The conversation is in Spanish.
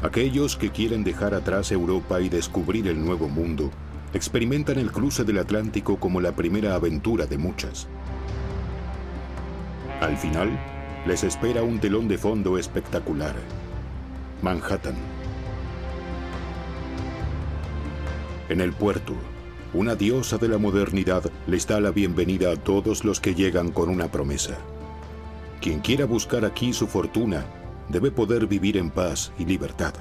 Aquellos que quieren dejar atrás Europa y descubrir el nuevo mundo experimentan el cruce del Atlántico como la primera aventura de muchas. Al final, les espera un telón de fondo espectacular. Manhattan. En el puerto, una diosa de la modernidad les da la bienvenida a todos los que llegan con una promesa. Quien quiera buscar aquí su fortuna debe poder vivir en paz y libertad.